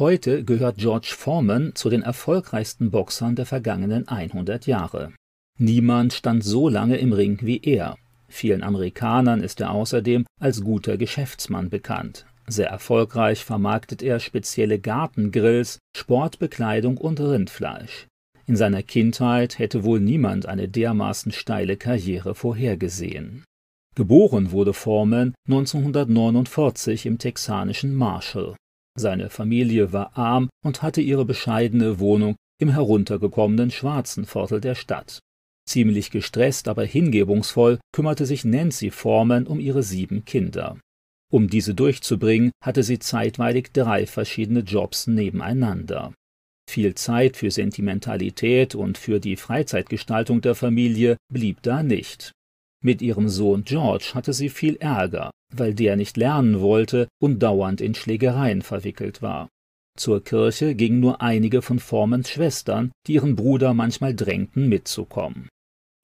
Heute gehört George Foreman zu den erfolgreichsten Boxern der vergangenen 100 Jahre. Niemand stand so lange im Ring wie er. Vielen Amerikanern ist er außerdem als guter Geschäftsmann bekannt. Sehr erfolgreich vermarktet er spezielle Gartengrills, Sportbekleidung und Rindfleisch. In seiner Kindheit hätte wohl niemand eine dermaßen steile Karriere vorhergesehen. Geboren wurde Foreman 1949 im texanischen Marshall. Seine Familie war arm und hatte ihre bescheidene Wohnung im heruntergekommenen schwarzen Viertel der Stadt. Ziemlich gestresst, aber hingebungsvoll kümmerte sich Nancy Foreman um ihre sieben Kinder. Um diese durchzubringen, hatte sie zeitweilig drei verschiedene Jobs nebeneinander. Viel Zeit für Sentimentalität und für die Freizeitgestaltung der Familie blieb da nicht. Mit ihrem Sohn George hatte sie viel Ärger, weil der nicht lernen wollte und dauernd in Schlägereien verwickelt war. Zur Kirche gingen nur einige von Formans Schwestern, die ihren Bruder manchmal drängten, mitzukommen.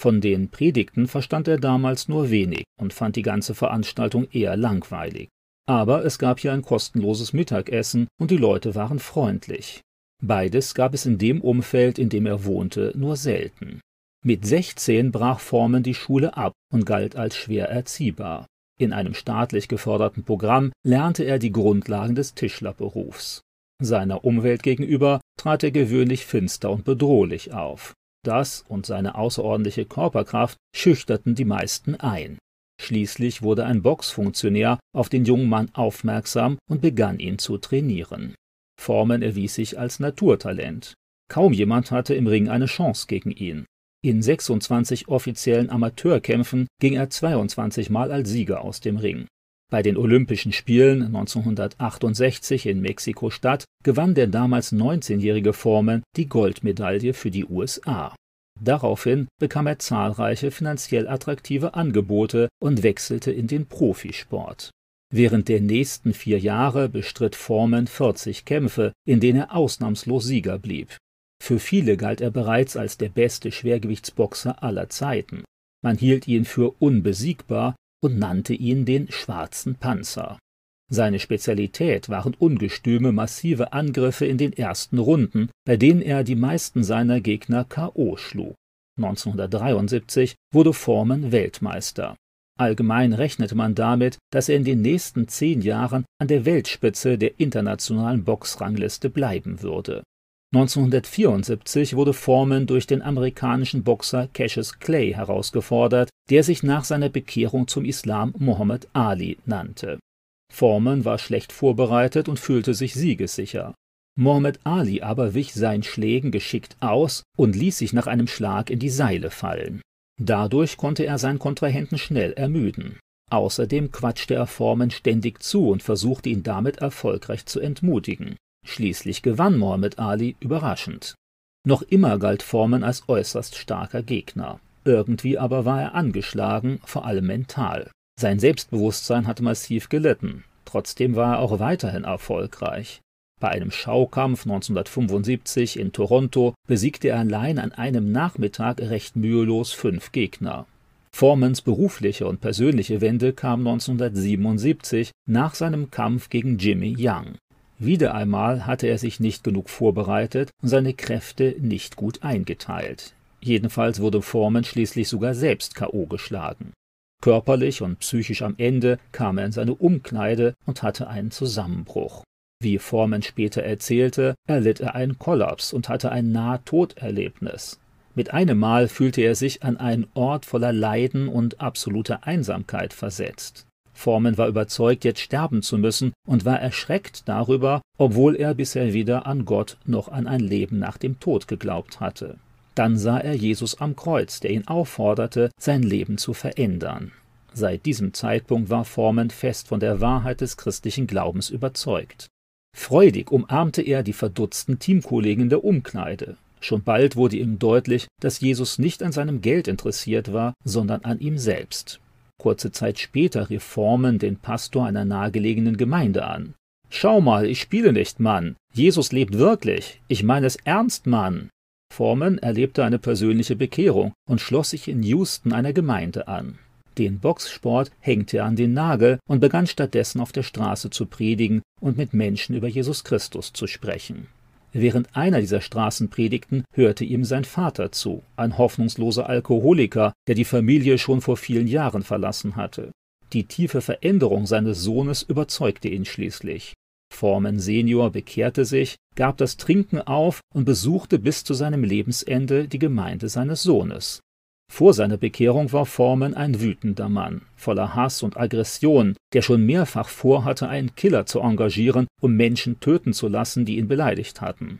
Von den Predigten verstand er damals nur wenig und fand die ganze Veranstaltung eher langweilig. Aber es gab hier ein kostenloses Mittagessen und die Leute waren freundlich. Beides gab es in dem Umfeld, in dem er wohnte, nur selten. Mit 16 brach Forman die Schule ab und galt als schwer erziehbar. In einem staatlich geförderten Programm lernte er die Grundlagen des Tischlerberufs. Seiner Umwelt gegenüber trat er gewöhnlich finster und bedrohlich auf. Das und seine außerordentliche Körperkraft schüchterten die meisten ein. Schließlich wurde ein Boxfunktionär auf den jungen Mann aufmerksam und begann ihn zu trainieren. Forman erwies sich als Naturtalent. Kaum jemand hatte im Ring eine Chance gegen ihn. In 26 offiziellen Amateurkämpfen ging er 22 Mal als Sieger aus dem Ring. Bei den Olympischen Spielen 1968 in Mexiko-Stadt gewann der damals 19-jährige Foreman die Goldmedaille für die USA. Daraufhin bekam er zahlreiche finanziell attraktive Angebote und wechselte in den Profisport. Während der nächsten vier Jahre bestritt Foreman 40 Kämpfe, in denen er ausnahmslos Sieger blieb. Für viele galt er bereits als der beste Schwergewichtsboxer aller Zeiten. Man hielt ihn für unbesiegbar und nannte ihn den Schwarzen Panzer. Seine Spezialität waren ungestüme, massive Angriffe in den ersten Runden, bei denen er die meisten seiner Gegner K.O. schlug. 1973 wurde Foreman Weltmeister. Allgemein rechnete man damit, dass er in den nächsten zehn Jahren an der Weltspitze der internationalen Boxrangliste bleiben würde. 1974 wurde Foreman durch den amerikanischen Boxer Cassius Clay herausgefordert, der sich nach seiner Bekehrung zum Islam Muhammad Ali nannte. Foreman war schlecht vorbereitet und fühlte sich siegessicher. Muhammad Ali aber wich seinen Schlägen geschickt aus und ließ sich nach einem Schlag in die Seile fallen. Dadurch konnte er seinen Kontrahenten schnell ermüden. Außerdem quatschte er Foreman ständig zu und versuchte ihn damit erfolgreich zu entmutigen. Schließlich gewann Muhammad Ali überraschend. Noch immer galt Foreman als äußerst starker Gegner. Irgendwie aber war er angeschlagen, vor allem mental. Sein Selbstbewusstsein hatte massiv gelitten. Trotzdem war er auch weiterhin erfolgreich. Bei einem Schaukampf 1975 in Toronto besiegte er allein an einem Nachmittag recht mühelos fünf Gegner. Formans berufliche und persönliche Wende kam 1977 nach seinem Kampf gegen Jimmy Young. Wieder einmal hatte er sich nicht genug vorbereitet und seine Kräfte nicht gut eingeteilt. Jedenfalls wurde Foreman schließlich sogar selbst K.O. geschlagen. Körperlich und psychisch am Ende kam er in seine Umkleide und hatte einen Zusammenbruch. Wie Foreman später erzählte, erlitt er einen Kollaps und hatte ein Nahtoderlebnis. Mit einem Mal fühlte er sich an einen Ort voller Leiden und absoluter Einsamkeit versetzt. Foreman war überzeugt, jetzt sterben zu müssen und war erschreckt darüber, obwohl er bisher weder an Gott noch an ein Leben nach dem Tod geglaubt hatte. Dann sah er Jesus am Kreuz, der ihn aufforderte, sein Leben zu verändern. Seit diesem Zeitpunkt war Foreman fest von der Wahrheit des christlichen Glaubens überzeugt. Freudig umarmte er die verdutzten Teamkollegen der Umkleide. Schon bald wurde ihm deutlich, dass Jesus nicht an seinem Geld interessiert war, sondern an ihm selbst. Kurze Zeit später rief Forman den Pastor einer nahegelegenen Gemeinde an. Schau mal, ich spiele nicht, Mann. Jesus lebt wirklich. Ich meine es ernst, Mann. Forman erlebte eine persönliche Bekehrung und schloss sich in Houston einer Gemeinde an. Den Boxsport hängte er an den Nagel und begann stattdessen auf der Straße zu predigen und mit Menschen über Jesus Christus zu sprechen. Während einer dieser Straßenpredigten hörte ihm sein Vater zu, ein hoffnungsloser Alkoholiker, der die Familie schon vor vielen Jahren verlassen hatte. Die tiefe Veränderung seines Sohnes überzeugte ihn schließlich. Forman Senior bekehrte sich, gab das Trinken auf und besuchte bis zu seinem Lebensende die Gemeinde seines Sohnes. Vor seiner Bekehrung war Forman ein wütender Mann, voller Hass und Aggression, der schon mehrfach vorhatte, einen Killer zu engagieren, um Menschen töten zu lassen, die ihn beleidigt hatten.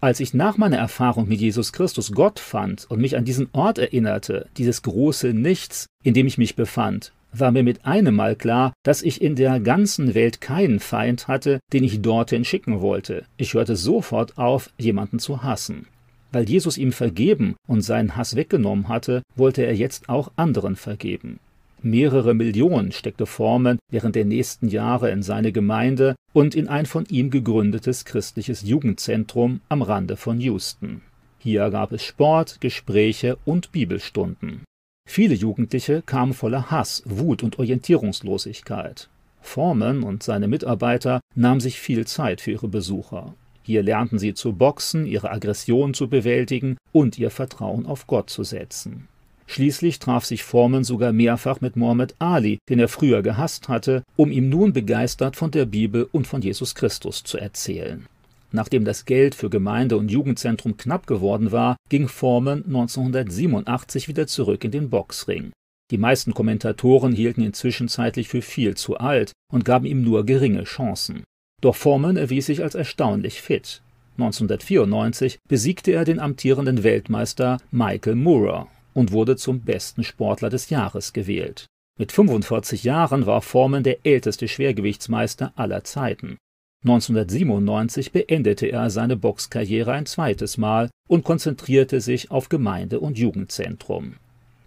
Als ich nach meiner Erfahrung mit Jesus Christus Gott fand und mich an diesen Ort erinnerte, dieses große Nichts, in dem ich mich befand, war mir mit einem Mal klar, dass ich in der ganzen Welt keinen Feind hatte, den ich dorthin schicken wollte. Ich hörte sofort auf, jemanden zu hassen. Weil Jesus ihm vergeben und seinen Hass weggenommen hatte, wollte er jetzt auch anderen vergeben. Mehrere Millionen steckte Forman während der nächsten Jahre in seine Gemeinde und in ein von ihm gegründetes christliches Jugendzentrum am Rande von Houston. Hier gab es Sport, Gespräche und Bibelstunden. Viele Jugendliche kamen voller Hass, Wut und Orientierungslosigkeit. Forman und seine Mitarbeiter nahmen sich viel Zeit für ihre Besucher. Hier lernten sie zu boxen, ihre Aggression zu bewältigen und ihr Vertrauen auf Gott zu setzen. Schließlich traf sich Forman sogar mehrfach mit Mohammed Ali, den er früher gehasst hatte, um ihm nun begeistert von der Bibel und von Jesus Christus zu erzählen. Nachdem das Geld für Gemeinde und Jugendzentrum knapp geworden war, ging Forman 1987 wieder zurück in den Boxring. Die meisten Kommentatoren hielten ihn zwischenzeitlich für viel zu alt und gaben ihm nur geringe Chancen. Doch Foreman erwies sich als erstaunlich fit. 1994 besiegte er den amtierenden Weltmeister Michael Moorer und wurde zum besten Sportler des Jahres gewählt. Mit 45 Jahren war Foreman der älteste Schwergewichtsmeister aller Zeiten. 1997 beendete er seine Boxkarriere ein zweites Mal und konzentrierte sich auf Gemeinde und Jugendzentrum.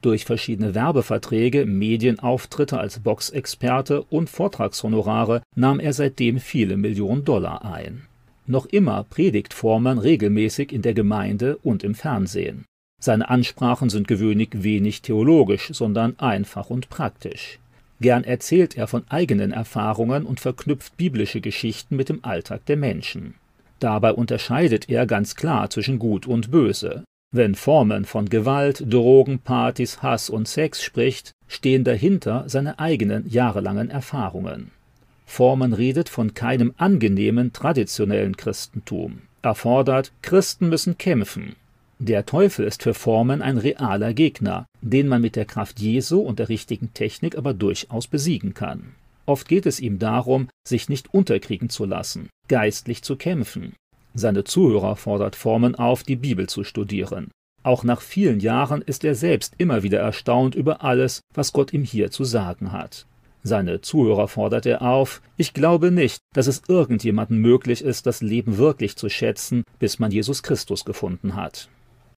Durch verschiedene Werbeverträge, Medienauftritte als Boxexperte und Vortragshonorare nahm er seitdem viele Millionen Dollar ein. Noch immer predigt Foreman regelmäßig in der Gemeinde und im Fernsehen. Seine Ansprachen sind gewöhnlich wenig theologisch, sondern einfach und praktisch. Gern erzählt er von eigenen Erfahrungen und verknüpft biblische Geschichten mit dem Alltag der Menschen. Dabei unterscheidet er ganz klar zwischen Gut und Böse, wenn Forman von Gewalt, Drogen, Partys, Hass und Sex spricht, stehen dahinter seine eigenen jahrelangen Erfahrungen. Forman redet von keinem angenehmen traditionellen Christentum. Er fordert, Christen müssen kämpfen. Der Teufel ist für Forman ein realer Gegner, den man mit der Kraft Jesu und der richtigen Technik aber durchaus besiegen kann. Oft geht es ihm darum, sich nicht unterkriegen zu lassen, geistlich zu kämpfen. Seine Zuhörer fordert Forman auf, die Bibel zu studieren. Auch nach vielen Jahren ist er selbst immer wieder erstaunt über alles, was Gott ihm hier zu sagen hat. Seine Zuhörer fordert er auf, ich glaube nicht, dass es irgendjemandem möglich ist, das Leben wirklich zu schätzen, bis man Jesus Christus gefunden hat.